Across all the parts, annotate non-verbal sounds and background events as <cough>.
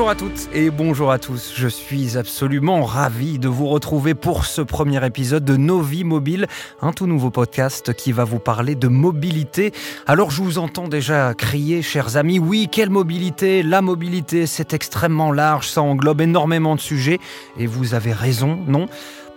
Bonjour à toutes et bonjour à tous. Je suis absolument ravi de vous retrouver pour ce premier épisode de Nos vies mobiles, un tout nouveau podcast qui va vous parler de mobilité. Alors je vous entends déjà crier, chers amis, oui, quelle mobilité? La mobilité, c'est extrêmement large, ça englobe énormément de sujets et vous avez raison, non?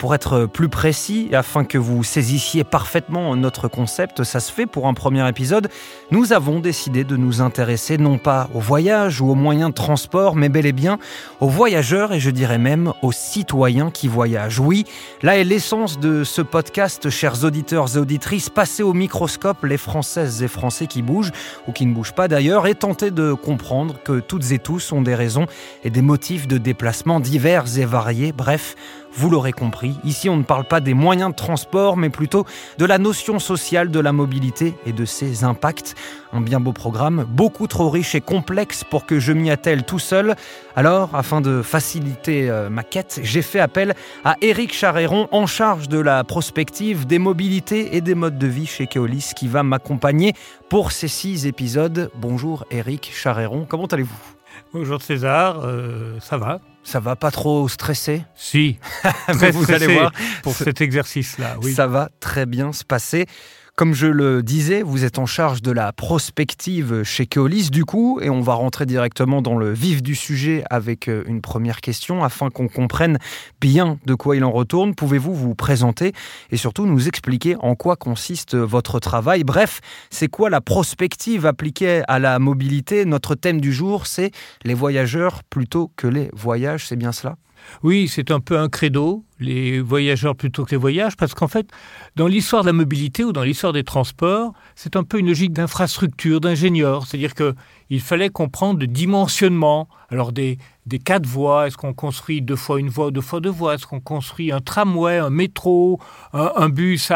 Pour être plus précis, afin que vous saisissiez parfaitement notre concept, ça se fait pour un premier épisode, nous avons décidé de nous intéresser non pas au voyage ou aux moyens de transport, mais bel et bien aux voyageurs et je dirais même aux citoyens qui voyagent. Oui, là est l'essence de ce podcast, chers auditeurs et auditrices, passez au microscope les Françaises et Français qui bougent, ou qui ne bougent pas d'ailleurs, et tentez de comprendre que toutes et tous ont des raisons et des motifs de déplacement divers et variés, bref, vous l'aurez compris, ici on ne parle pas des moyens de transport, mais plutôt de la notion sociale de la mobilité et de ses impacts. Un bien beau programme, beaucoup trop riche et complexe pour que je m'y attelle tout seul. Alors, afin de faciliter euh, ma quête, j'ai fait appel à Éric Charéron, en charge de la prospective des mobilités et des modes de vie chez Keolis, qui va m'accompagner pour ces six épisodes. Bonjour Éric Charéron, comment allez-vous? Bonjour César, euh, ça va ça va pas trop stresser Si, <laughs> très vous allez voir pour cet exercice-là. Oui. Ça va très bien se passer. Comme je le disais, vous êtes en charge de la prospective chez Keolis, du coup, et on va rentrer directement dans le vif du sujet avec euh, une première question afin qu'on comprenne bien de quoi il en retourne. Pouvez-vous vous présenter et surtout nous expliquer en quoi consiste votre travail? Bref, c'est quoi la prospective appliquée à la mobilité? Notre thème du jour, c'est les voyageurs plutôt que les voyages, c'est bien cela? Oui, c'est un peu un credo, les voyageurs plutôt que les voyages, parce qu'en fait, dans l'histoire de la mobilité ou dans l'histoire des transports, c'est un peu une logique d'infrastructure, d'ingénieur. C'est-à-dire qu'il fallait comprendre le dimensionnement. Alors, des, des quatre voies, est-ce qu'on construit deux fois une voie, deux fois deux voies? Est-ce qu'on construit un tramway, un métro, un, bus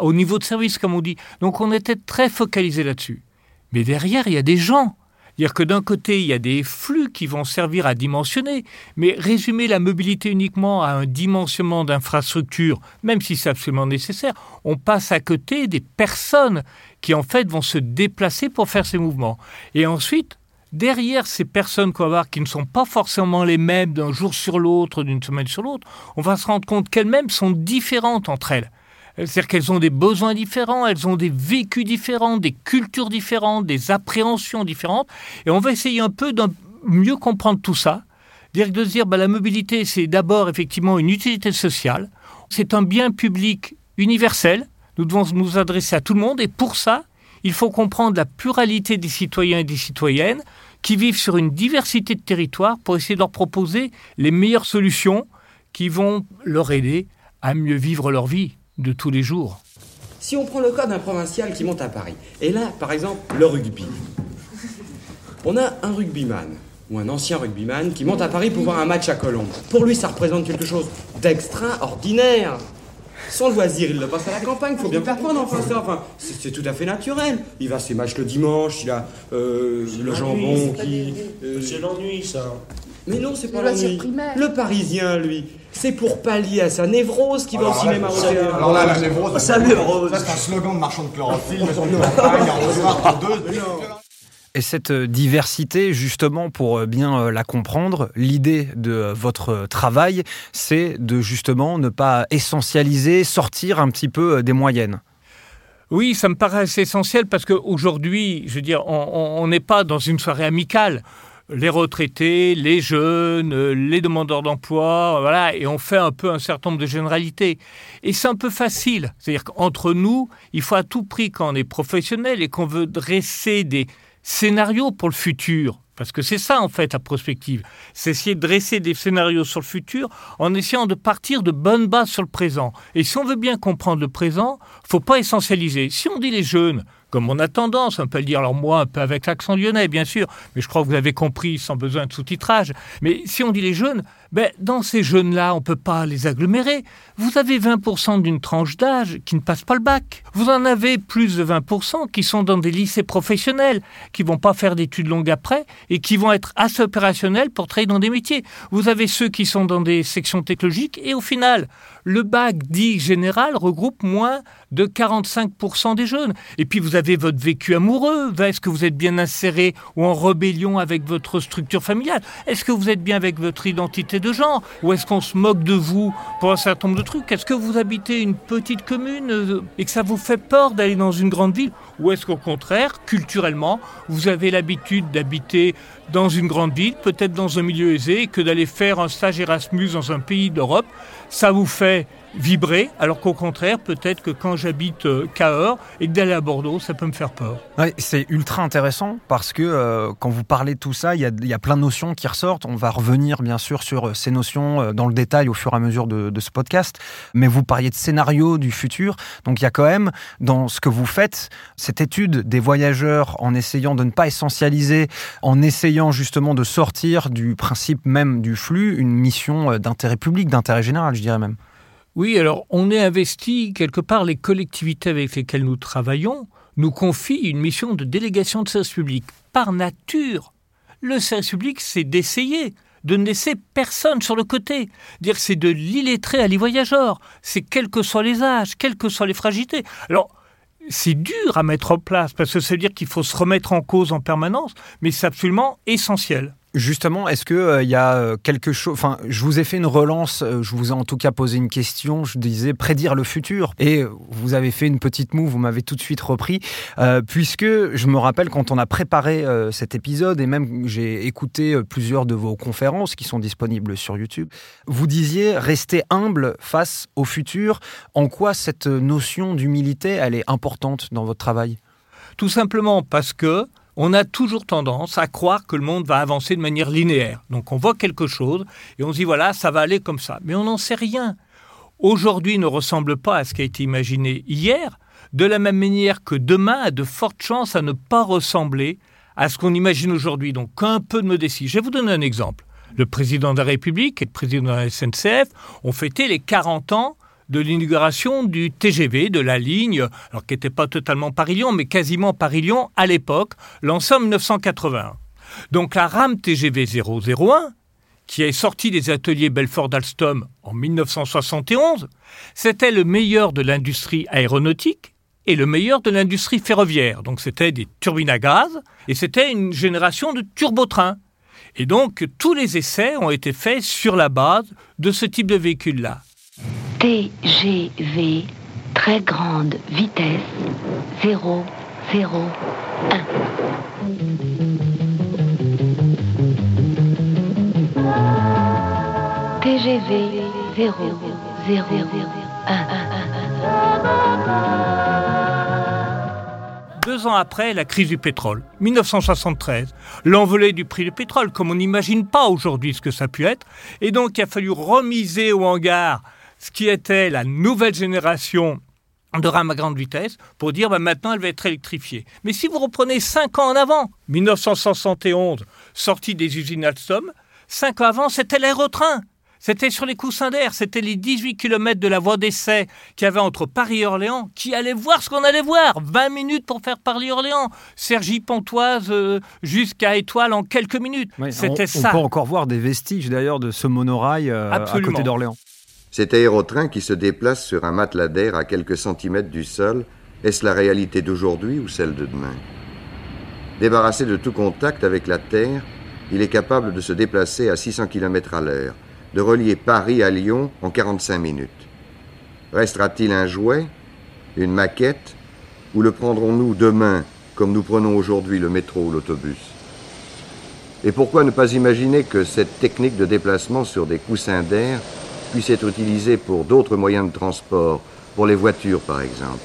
au niveau de service, comme on dit? Donc, on était très focalisé là-dessus. Mais derrière, il y a des gens dire que d'un côté, il y a des flux qui vont servir à dimensionner, mais résumer la mobilité uniquement à un dimensionnement d'infrastructure, même si c'est absolument nécessaire, on passe à côté des personnes qui en fait vont se déplacer pour faire ces mouvements. Et ensuite, derrière ces personnes qu'on va voir qui ne sont pas forcément les mêmes d'un jour sur l'autre, d'une semaine sur l'autre, on va se rendre compte qu'elles-mêmes sont différentes entre elles. C'est-à-dire qu'elles ont des besoins différents, elles ont des vécus différents, des cultures différentes, des appréhensions différentes. Et on va essayer un peu de mieux comprendre tout ça. De se dire, bah, la mobilité, c'est d'abord effectivement une utilité sociale. C'est un bien public universel. Nous devons nous adresser à tout le monde. Et pour ça, il faut comprendre la pluralité des citoyens et des citoyennes qui vivent sur une diversité de territoires pour essayer de leur proposer les meilleures solutions qui vont leur aider à mieux vivre leur vie de tous les jours. Si on prend le cas d'un provincial qui monte à Paris, et là, par exemple, le rugby. On a un rugbyman, ou un ancien rugbyman, qui monte à Paris pour voir un match à Colombes. Pour lui, ça représente quelque chose d'extraordinaire. Son loisir, il le passe à la campagne, faut bien faire prendre enfin ça. Enfin, c'est tout à fait naturel. Il va à ses matchs le dimanche, il a euh, le jambon qui. Euh, c'est l'ennui, ça. Mais non, c'est pas l'ennui. Le Parisien, lui, c'est pour pallier à sa névrose qui va au cinéma Alors là, la névrose, sa névrose. c'est un slogan de marchand de chlorophylle, pour <laughs> deux. Et cette euh, diversité, justement, pour euh, bien euh, la comprendre, l'idée de votre travail, c'est de justement ne pas essentialiser, sortir un petit peu des moyennes. Oui, ça me paraît assez essentiel parce qu'aujourd'hui, je veux dire, on n'est pas dans une soirée amicale les retraités, les jeunes, les demandeurs d'emploi, voilà, et on fait un peu un certain nombre de généralités. Et c'est un peu facile. C'est-à-dire qu'entre nous, il faut à tout prix, quand on est professionnel et qu'on veut dresser des scénarios pour le futur, parce que c'est ça, en fait, la prospective. C'est essayer de dresser des scénarios sur le futur en essayant de partir de bonnes bases sur le présent. Et si on veut bien comprendre le présent, faut pas essentialiser. Si on dit les jeunes, comme on a tendance, on peut le dire, alors moi, un peu avec l'accent lyonnais, bien sûr, mais je crois que vous avez compris sans besoin de sous-titrage. Mais si on dit les jeunes, ben, dans ces jeunes-là, on ne peut pas les agglomérer. Vous avez 20% d'une tranche d'âge qui ne passe pas le bac. Vous en avez plus de 20% qui sont dans des lycées professionnels, qui vont pas faire d'études longues après et qui vont être assez opérationnels pour travailler dans des métiers. Vous avez ceux qui sont dans des sections technologiques et au final, le bac dit général regroupe moins de 45% des jeunes. Et puis vous avez votre vécu amoureux. Est-ce que vous êtes bien inséré ou en rébellion avec votre structure familiale? Est-ce que vous êtes bien avec votre identité de genre Ou est-ce qu'on se moque de vous pour un certain nombre de trucs? Est-ce que vous habitez une petite commune euh, et que ça vous fait peur d'aller dans une grande ville? Ou est-ce qu'au contraire, culturellement, vous avez l'habitude d'habiter dans une grande ville, peut-être dans un milieu aisé, que d'aller faire un stage Erasmus dans un pays d'Europe Ça vous fait vibrer, alors qu'au contraire, peut-être que quand j'habite euh, Cahors et que d'aller à Bordeaux, ça peut me faire peur. c'est ultra intéressant parce que euh, quand vous parlez de tout ça, il y, a, plein de notions qui ressortent. On va revenir bien sûr sur euh, ces notions dans le détail au fur et à mesure de, de ce podcast. Mais vous parliez de scénario du futur. Donc il y a quand même dans ce que vous faites cette étude des voyageurs en essayant de ne pas essentialiser, en essayant justement de sortir du principe même du flux, une mission d'intérêt public, d'intérêt général, je dirais même. Oui, alors on est investi quelque part, les collectivités avec lesquelles nous travaillons nous confient une mission de délégation de service public. Par nature, le service public, c'est d'essayer de ne laisser personne sur le côté. C'est de l'illettré à l'e-voyageur. C'est quels que soient les âges, quelles que soient les fragilités. Alors, c'est dur à mettre en place parce que ça veut dire qu'il faut se remettre en cause en permanence, mais c'est absolument essentiel. Justement, est-ce qu'il euh, y a euh, quelque chose... Enfin, je vous ai fait une relance, euh, je vous ai en tout cas posé une question, je disais prédire le futur. Et vous avez fait une petite moue, vous m'avez tout de suite repris, puisque je me rappelle quand on a préparé cet épisode, et même j'ai écouté plusieurs de vos conférences qui sont disponibles sur YouTube, vous disiez rester humble face au futur. En quoi cette notion d'humilité, elle est importante dans votre travail? Tout simplement parce que on a toujours tendance à croire que le monde va avancer de manière linéaire. Donc on voit quelque chose et on se dit voilà, ça va aller comme ça. Mais on n'en sait rien. Aujourd'hui ne ressemble pas à ce qui a été imaginé hier, de la même manière que demain a de fortes chances à ne pas ressembler à ce qu'on imagine aujourd'hui. Donc un peu de modestie. Je vais vous donner un exemple. Le président de la République et le président de la SNCF ont fêté les 40 ans de l'inauguration du TGV, de la ligne, alors qui n'était pas totalement Paris-Lyon, mais quasiment Paris-Lyon à l'époque, lancée en 1981. Donc la rame TGV 001, qui est sortie des ateliers Belfort-d'Alstom en 1971, c'était le meilleur de l'industrie aéronautique et le meilleur de l'industrie ferroviaire. Donc c'était des turbines à gaz et c'était une génération de turbotrains. Et donc tous les essais ont été faits sur la base de ce type de véhicule-là. TGV, très grande vitesse, 0, 0, 1. TGV 0, 0, 1. Deux ans après la crise du pétrole, 1973, l'envolée du prix du pétrole, comme on n'imagine pas aujourd'hui ce que ça a pu être, et donc il a fallu remiser au hangar ce qui était la nouvelle génération de rames à grande vitesse pour dire bah, maintenant elle va être électrifiée. Mais si vous reprenez 5 ans en avant, 1971, sortie des usines Alstom, 5 ans avant c'était l'aérotrain. C'était sur les coussins d'air, c'était les 18 km de la voie d'essai qu'il y avait entre Paris et Orléans, qui allait voir ce qu'on allait voir? 20 minutes pour faire Paris-Orléans. Sergi Pontoise euh, jusqu'à Étoile en quelques minutes. c'était ça. On peut encore voir des vestiges d'ailleurs de ce monorail euh, à côté d'Orléans. Cet aérotrain qui se déplace sur un matelas d'air à quelques centimètres du sol, est-ce la réalité d'aujourd'hui ou celle de demain? Débarrassé de tout contact avec la Terre, il est capable de se déplacer à 600 km à l'heure, de relier Paris à Lyon en 45 minutes. Restera-t-il un jouet, une maquette, ou le prendrons-nous demain comme nous prenons aujourd'hui le métro ou l'autobus? Et pourquoi ne pas imaginer que cette technique de déplacement sur des coussins d'air puisse être utilisé pour d'autres moyens de transport, pour les voitures par exemple.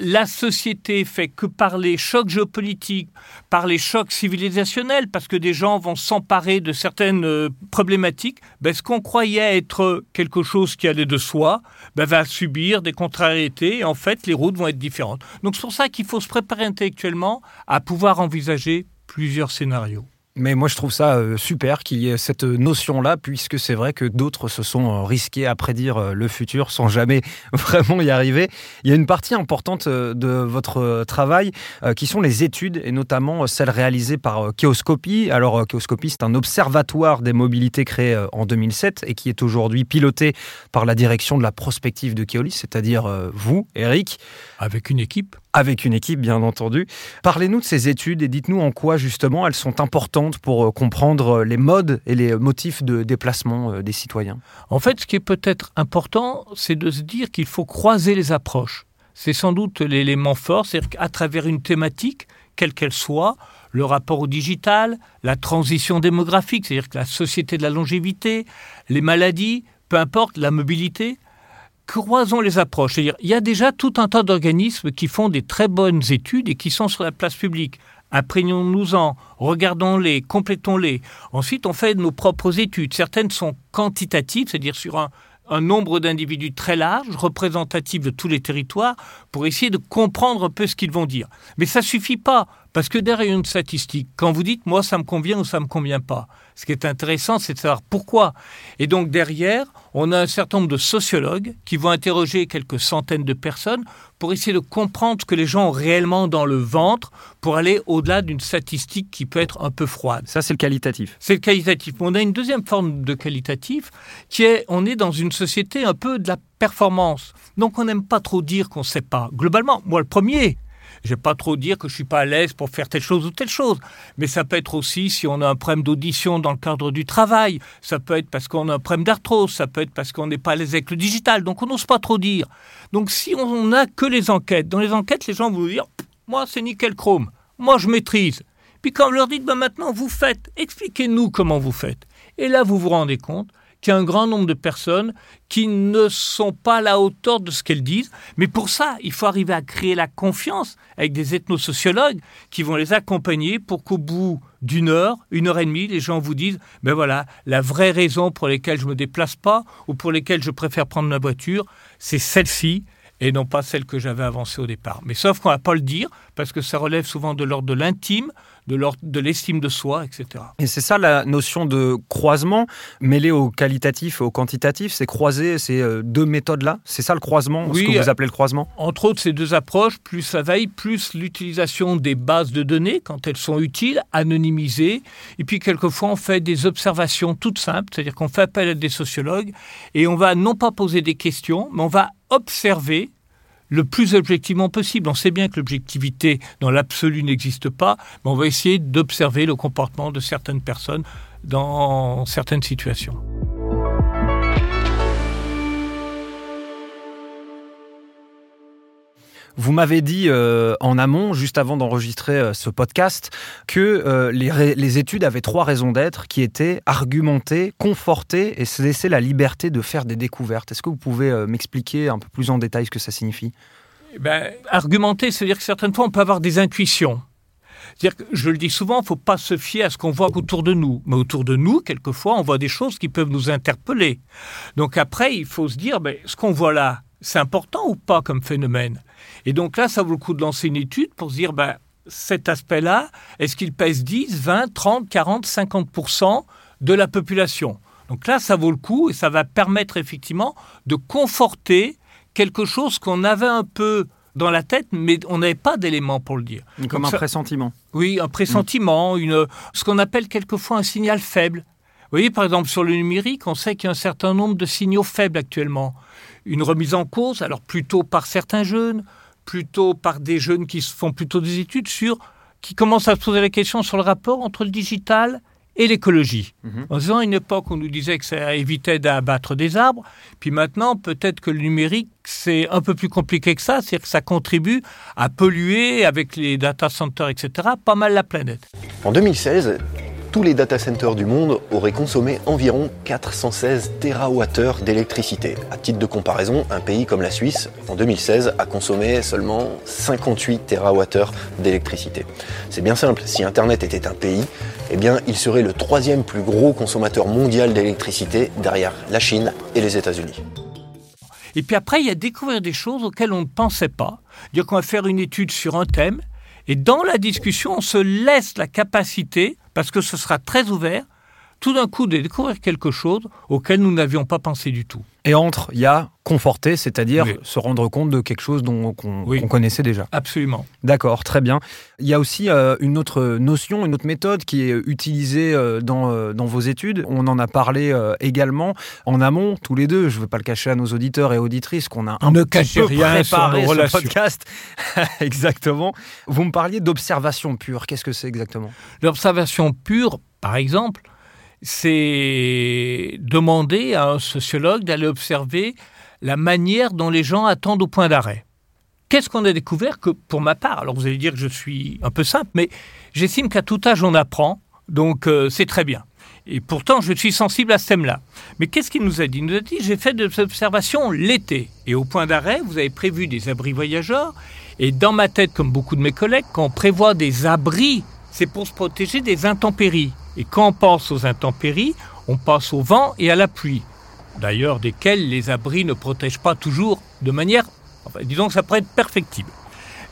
La société fait que par les chocs géopolitiques, par les chocs civilisationnels, parce que des gens vont s'emparer de certaines euh, problématiques, ben, ce qu'on croyait être quelque chose qui allait de soi ben, va subir des contrariétés et en fait les routes vont être différentes. Donc c'est pour ça qu'il faut se préparer intellectuellement à pouvoir envisager plusieurs scénarios. Mais moi, je trouve ça euh, super qu'il y ait cette notion-là, puisque c'est vrai que d'autres se sont euh, risqués à prédire euh, le futur sans jamais <laughs> vraiment y arriver. Il y a une partie importante de votre travail qui sont les études, et notamment celles réalisées par Chaoscopy. Alors, Chaoscopy, c'est un observatoire des mobilités créé en 2007 et qui est aujourd'hui piloté par la direction de la prospective de Keolis, c'est-à-dire vous, Eric. Avec une équipe. Avec une équipe, bien entendu. Parlez-nous de ces études et dites-nous en quoi, justement, elles sont importantes pour euh, comprendre euh, les modes et les motifs de déplacement euh, des citoyens. En fait, ce qui est peut-être important, c'est de se dire qu'il faut croiser les approches. C'est sans doute l'élément fort, c'est-à-dire qu'à travers une thématique, quelle qu'elle soit, le rapport au digital, la transition démographique, c'est-à-dire que la société de la longévité, les maladies, peu importe, la mobilité, croisons les approches. Il y a déjà tout un tas d'organismes qui font des très bonnes études et qui sont sur la place publique. Imprégnons-nous-en, regardons-les, complétons-les. Ensuite, on fait nos propres études. Certaines sont quantitatives, c'est-à-dire sur un, un nombre d'individus très large, représentatif de tous les territoires, pour essayer de comprendre un peu ce qu'ils vont dire. Mais ça suffit pas, parce que derrière une statistique, quand vous dites moi ça me convient ou ça me convient pas, ce qui est intéressant, c'est de savoir pourquoi. Et donc derrière, on a un certain nombre de sociologues qui vont interroger quelques centaines de personnes pour essayer de comprendre ce que les gens ont réellement dans le ventre, pour aller au-delà d'une statistique qui peut être un peu froide. Ça, c'est le qualitatif. C'est le qualitatif. On a une deuxième forme de qualitatif qui est, on est dans une société un peu de la performance. Donc on n'aime pas trop dire qu'on ne sait pas. Globalement, moi le premier, je vais pas trop dire que je suis pas à l'aise pour faire telle chose ou telle chose. Mais ça peut être aussi si on a un problème d'audition dans le cadre du travail. Ça peut être parce qu'on a un problème d'arthrose. Ça peut être parce qu'on n'est pas à l'aise avec le digital. Donc on n'ose pas trop dire. Donc si on n'a que les enquêtes, dans les enquêtes, les gens vont dire, moi c'est nickel chrome. Moi je maîtrise. Puis quand vous leur dites, ben maintenant vous faites, expliquez-nous comment vous faites. Et là vous vous rendez compte qu'il y a un grand nombre de personnes qui ne sont pas à la hauteur de ce qu'elles disent. Mais pour ça, il faut arriver à créer la confiance avec des ethnosociologues qui vont les accompagner pour qu'au bout d'une heure, une heure et demie, les gens vous disent, ben voilà, la vraie raison pour laquelle je me déplace pas ou pour lesquelles je préfère prendre ma voiture, c'est celle-ci et non pas celle que j'avais avancée au départ. Mais sauf qu'on ne va pas le dire, parce que ça relève souvent de l'ordre de l'intime, de l'ordre de l'estime de soi, etc. Et c'est ça la notion de croisement mêlé au qualitatif et au quantitatif, c'est croiser ces euh, deux méthodes-là. C'est ça le croisement, Oui, ce que vous euh, appelez le croisement? Entre autres, ces deux approches, plus ça veille, plus l'utilisation des bases de données, quand elles sont utiles, anonymisées. Et puis, quelquefois, on fait des observations toutes simples, c'est-à-dire qu'on fait appel à des sociologues et on va non pas poser des questions, mais on va observer le plus objectivement possible. On sait bien que l'objectivité dans l'absolu n'existe pas, mais on va essayer d'observer le comportement de certaines personnes dans certaines situations. Vous m'avez dit euh, en amont, juste avant d'enregistrer euh, ce podcast, que euh, les, études avaient trois raisons d'être qui étaient argumenter, conforter et se laisser la liberté de faire des découvertes. Est-ce que vous pouvez m'expliquer un peu plus en détail ce que ça signifie? Eh ben, argumenter, c'est-à-dire que certaines fois, on peut avoir des intuitions. C'est-à-dire que, je le dis souvent, il ne faut pas se fier à ce qu'on voit autour de nous. Mais autour de nous, quelquefois, on voit des choses qui peuvent nous interpeller. Donc après, il faut se dire, ben, ce qu'on voit là, c'est important ou pas comme phénomène? Et donc là, ça vaut le coup de lancer une étude pour se dire, ben, cet aspect-là, est-ce qu'il pèse 10, 20, 30, 40, 50% de la population? Donc là, ça vaut le coup et ça va permettre effectivement de conforter quelque chose qu'on avait un peu dans la tête, mais on n'avait pas d'éléments pour le dire. Comme un ça- pressentiment. oui, un pressentiment, une, ce qu'on appelle quelquefois un signal faible. Vous voyez, par exemple, sur le numérique, on sait qu'il y a un certain nombre de signaux faibles actuellement. Une remise en cause, alors plutôt par certains jeunes, plutôt par des jeunes qui se font plutôt des études sur, qui commencent à se poser la question sur le rapport entre le digital et l'écologie. En disant à une époque, on nous disait que ça évitait d'abattre des arbres, puis maintenant, peut-être que le numérique, c'est un peu plus compliqué que ça, c'est-à-dire que ça contribue à polluer avec les data centers, etc., pas mal la planète. En 2016, tous les data centers du monde auraient consommé environ 416 TWh d'électricité. À titre de comparaison, un pays comme la Suisse, en 2016, a consommé seulement 58 TWh d'électricité. C'est bien simple, si Internet était un pays, eh bien, il serait le troisième plus gros consommateur mondial d'électricité derrière la Chine et les États-Unis. Et puis après, il y a découvrir des choses auxquelles on ne pensait pas. Dire qu'on va faire une étude sur un thème, et dans la discussion, on se laisse la capacité, parce que ce sera très ouvert, tout d'un coup de découvrir quelque chose auquel nous n'avions pas pensé du tout. Et entre, il y a conforter, c'est-à-dire Oui. se rendre compte de quelque chose dont qu'on Oui. connaissait déjà. Absolument. D'accord, très bien. Il y a aussi euh, une autre notion, une autre méthode qui est utilisée euh, dans, euh, dans vos études. On en a parlé également en amont, tous les deux. Je ne veux pas le cacher à nos auditeurs et auditrices qu'on a un Ne petit peu rien sur préparé nos ce podcast. <laughs> exactement. Vous me parliez d'observation pure. Qu'est-ce que c'est exactement? L'observation pure, par exemple, c'est demander à un sociologue d'aller observer la manière dont les gens attendent au point d'arrêt. Qu'est-ce qu'on a découvert que, pour ma part, alors vous allez dire que je suis un peu simple, mais j'estime qu'à tout âge on apprend, donc euh, c'est très bien. Et pourtant, je suis sensible à ce thème-là. Mais qu'est-ce qu'il nous a dit? Il nous a dit j'ai fait des observations l'été. Et au point d'arrêt, vous avez prévu des abris voyageurs. Et dans ma tête, comme beaucoup de mes collègues, quand on prévoit des abris, c'est pour se protéger des intempéries. Et quand on pense aux intempéries, on pense au vent et à la pluie. D'ailleurs, desquels les abris ne protègent pas toujours de manière. Enfin, disons que ça pourrait être perfectible.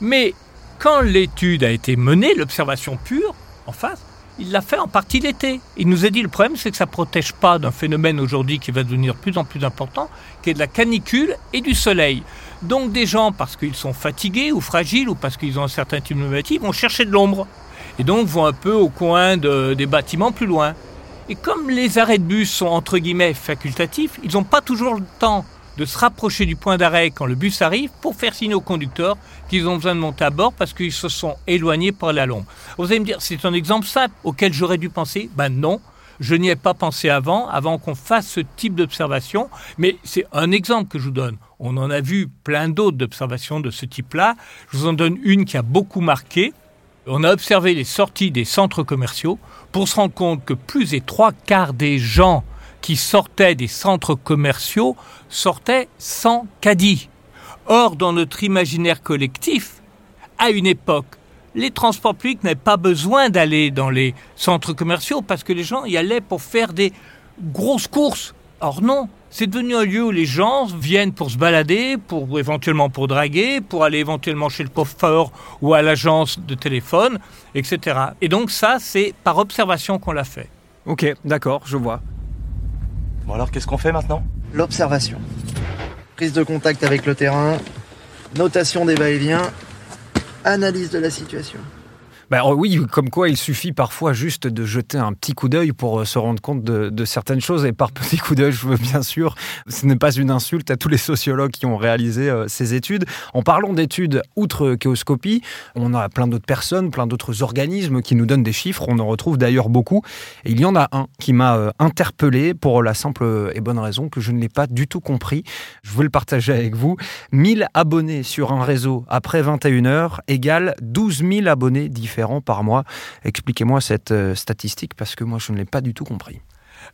Mais quand l'étude a été menée, l'observation pure, en face, il l'a fait en partie l'été. Il nous a dit le problème, c'est que ça ne protège pas d'un phénomène aujourd'hui qui va devenir de plus en plus important, qui est de la canicule et du soleil. Donc des gens, parce qu'ils sont fatigués ou fragiles ou parce qu'ils ont un certain type de vont chercher de l'ombre. Et donc vont un peu au coin de- des bâtiments plus loin. Et comme les arrêts de bus sont entre guillemets facultatifs, ils n'ont pas toujours le temps de se rapprocher du point d'arrêt quand le bus arrive pour faire signe au conducteur qu'ils ont besoin de monter à bord parce qu'ils se sont éloignés pour aller à l'ombre. Vous allez me dire, c'est un exemple simple auquel j'aurais dû penser Ben non, je n'y ai pas pensé avant, avant qu'on fasse ce type d'observation, mais c'est un exemple que je vous donne. On en a vu plein d'autres d'observations de ce type-là. Je vous en donne une qui a beaucoup marqué. On a observé les sorties des centres commerciaux pour se rendre compte que plus des trois quarts des gens qui sortaient des centres commerciaux sortaient sans caddie. Or, dans notre imaginaire collectif, à une époque, les transports publics n'avaient pas besoin d'aller dans les centres commerciaux parce que les gens y allaient pour faire des grosses courses. Or non, c'est devenu un lieu où les gens viennent pour se balader, pour éventuellement pour draguer, pour aller éventuellement chez le coiffeur ou à l'agence de téléphone, etc. Et donc ça, c'est par observation qu'on l'a fait. Ok, d'accord, je vois. Bon alors qu'est-ce qu'on fait maintenant? L'observation. Prise de contact avec le terrain, notation des va-et-vient, analyse de la situation. Euh, oui, comme quoi il suffit parfois juste de jeter un petit coup d'œil pour euh, se rendre compte de, certaines choses. Et par petit coup d'œil, je veux bien sûr, ce n'est pas une insulte à tous les sociologues qui ont réalisé euh, ces études. En parlant d'études, outre Chaoscopie, on a plein d'autres personnes, plein d'autres organismes qui nous donnent des chiffres. On en retrouve d'ailleurs beaucoup. Et il y en a un qui m'a euh, interpellé pour la simple et bonne raison que je ne l'ai pas du tout compris. Je veux le partager avec vous. 1000 abonnés sur un réseau après 21 heures égale 12 000 abonnés différents par mois. Expliquez-moi cette euh, statistique parce que moi je ne l'ai pas du tout compris.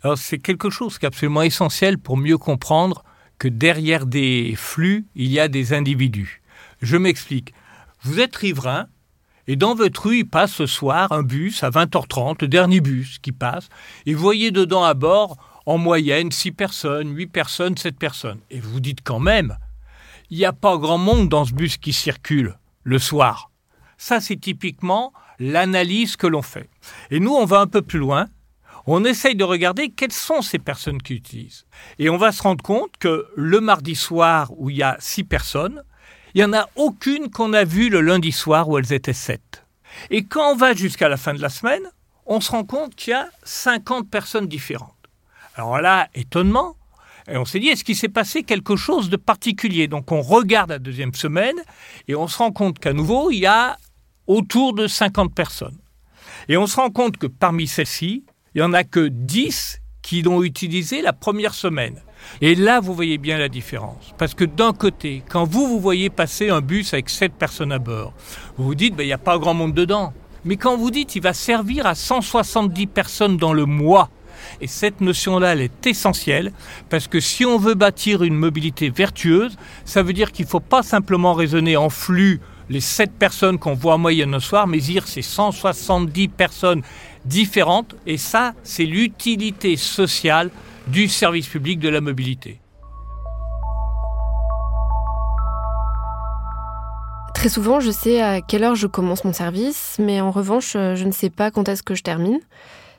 Alors c'est quelque chose qui est absolument essentiel pour mieux comprendre que derrière des flux, il y a des individus. Je m'explique. Vous êtes riverain et dans votre rue, il passe ce soir un bus à 20h30, le dernier bus qui passe, et vous voyez dedans à bord en moyenne 6 personnes, 8 personnes, 7 personnes. Et vous vous dites quand même, il n'y a pas grand monde dans ce bus qui circule le soir. Ça, c'est typiquement l'analyse que l'on fait. Et nous, on va un peu plus loin. On essaye de regarder quelles sont ces personnes qui utilisent. Et on va se rendre compte que le mardi soir, où il y a six personnes, il n'y en a aucune qu'on a vue le lundi soir où elles étaient sept. Et quand on va jusqu'à la fin de la semaine, on se rend compte qu'il y a 50 personnes différentes. Alors là, étonnement, on s'est dit, est-ce qu'il s'est passé quelque chose de particulier? Donc on regarde la deuxième semaine et on se rend compte qu'à nouveau, il y a autour de 50 personnes. Et on se rend compte que parmi celles-ci, il n'y en a que 10 qui l'ont utilisé la première semaine. Et là, vous voyez bien la différence. Parce que d'un côté, quand vous, vous voyez passer un bus avec 7 personnes à bord, vous vous dites, ben, il n'y a pas grand monde dedans. Mais quand vous dites, il va servir à 170 personnes dans le mois, et cette notion-là, elle est essentielle, parce que si on veut bâtir une mobilité vertueuse, ça veut dire qu'il ne faut pas simplement raisonner en flux les 7 personnes qu'on voit en moyenne au soir, dire c'est 170 personnes différentes, et ça, c'est l'utilité sociale du service public de la mobilité. Très souvent, je sais à quelle heure je commence mon service, mais en revanche, euh, je ne sais pas quand est-ce que je termine.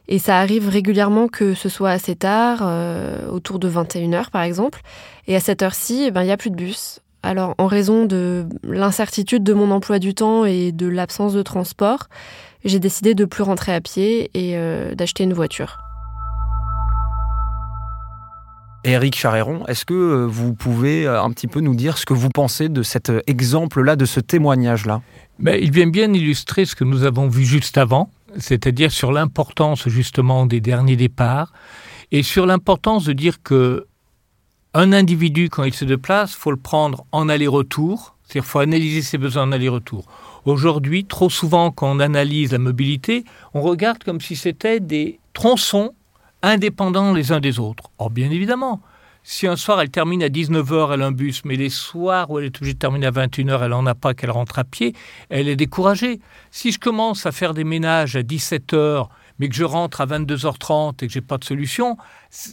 Et ça arrive régulièrement que ce soit assez tard, euh, autour de 21h par exemple. Et à cette heure-ci, eh ben, il n'y a plus de bus. Alors, en raison de l'incertitude de mon emploi du temps et de l'absence de transport, j'ai décidé de plus rentrer à pied et euh, d'acheter une voiture. Éric Charéron, est-ce que euh, vous pouvez euh, un petit peu nous dire ce que vous pensez de cet exemple-là, de ce témoignage-là? Ben, Il vient bien illustrer ce que nous avons vu juste avant, c'est-à-dire sur l'importance justement des derniers départs et sur l'importance de dire que un individu, quand il se déplace, faut le prendre en aller-retour, c'est-à-dire faut analyser ses besoins en aller-retour. Aujourd'hui, trop souvent, quand on analyse la mobilité, on regarde comme si c'était des tronçons indépendants les uns des autres. Or, bien évidemment, si un soir elle termine à 19h, elle a un bus, mais les soirs où elle est obligée de terminer à 21h, elle n'en a pas, qu'elle rentre à pied, elle est découragée. Si je commence à faire des ménages à 17h, mais que je rentre à 22h30 et que j'ai pas de solution,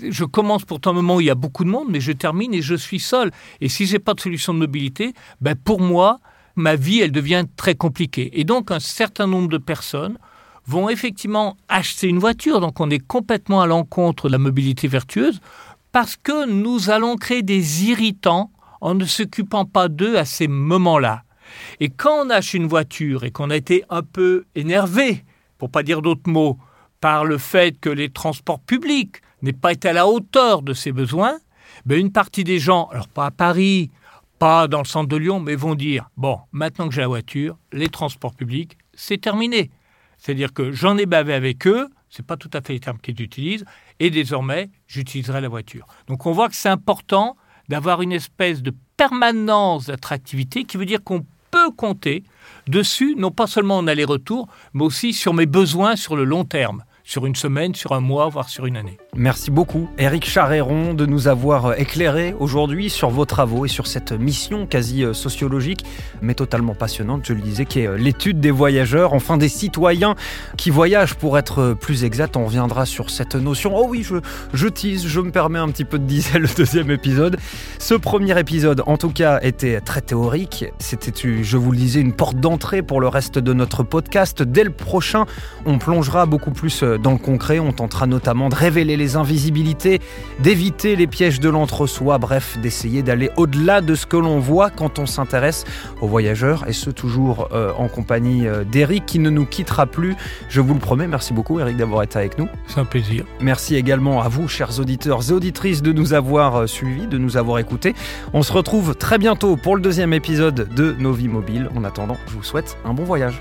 je commence pourtant un moment où il y a beaucoup de monde, mais je termine et je suis seul. Et si j'ai pas de solution de mobilité, ben pour moi, ma vie, elle devient très compliquée. Et donc, un certain nombre de personnes vont effectivement acheter une voiture, donc on est complètement à l'encontre de la mobilité vertueuse, parce que nous allons créer des irritants en ne s'occupant pas d'eux à ces moments-là. Et quand on achète une voiture et qu'on a été un peu énervé, pour pas dire d'autres mots, par le fait que les transports publics n'aient pas été à la hauteur de ses besoins, ben une partie des gens, alors pas à Paris, pas dans le centre de Lyon, mais vont dire bon, maintenant que j'ai la voiture, les transports publics, c'est terminé. C'est-à-dire que j'en ai bavé avec eux, c'est pas tout à fait les termes qu'ils utilisent, et désormais, j'utiliserai la voiture. Donc on voit que c'est important d'avoir une espèce de permanence d'attractivité qui veut dire qu'on peut compter dessus, non pas seulement en aller-retour, mais aussi sur mes besoins sur le long terme sur une semaine, sur un mois, voire sur une année. Merci beaucoup, Eric Charéron, de nous avoir euh, éclairé aujourd'hui sur vos travaux et sur cette mission quasi euh, sociologique, mais totalement passionnante, je le disais, qui est euh, l'étude des voyageurs, enfin des citoyens qui voyagent. Pour être plus exact, on reviendra sur cette notion. Oh oui, je, je tease, je me permets un petit peu de diser <laughs> le deuxième épisode. Ce premier épisode, en tout cas, était très théorique. C'était, je vous le disais, une porte d'entrée pour le reste de notre podcast. Dès le prochain, on plongera beaucoup plus dans le concret, on tentera notamment de révéler les invisibilités, d'éviter les pièges de l'entre-soi, bref, d'essayer d'aller au-delà de ce que l'on voit quand on s'intéresse aux voyageurs, et ce toujours euh, en compagnie euh, d'Eric qui ne nous quittera plus, je vous le promets. Merci beaucoup Eric d'avoir été avec nous. C'est un plaisir. Merci également à vous, chers auditeurs et auditrices, de nous avoir euh, suivis, de nous avoir écoutés. On se retrouve très bientôt pour le deuxième épisode de Nos vies mobiles. En attendant, je vous souhaite un bon voyage.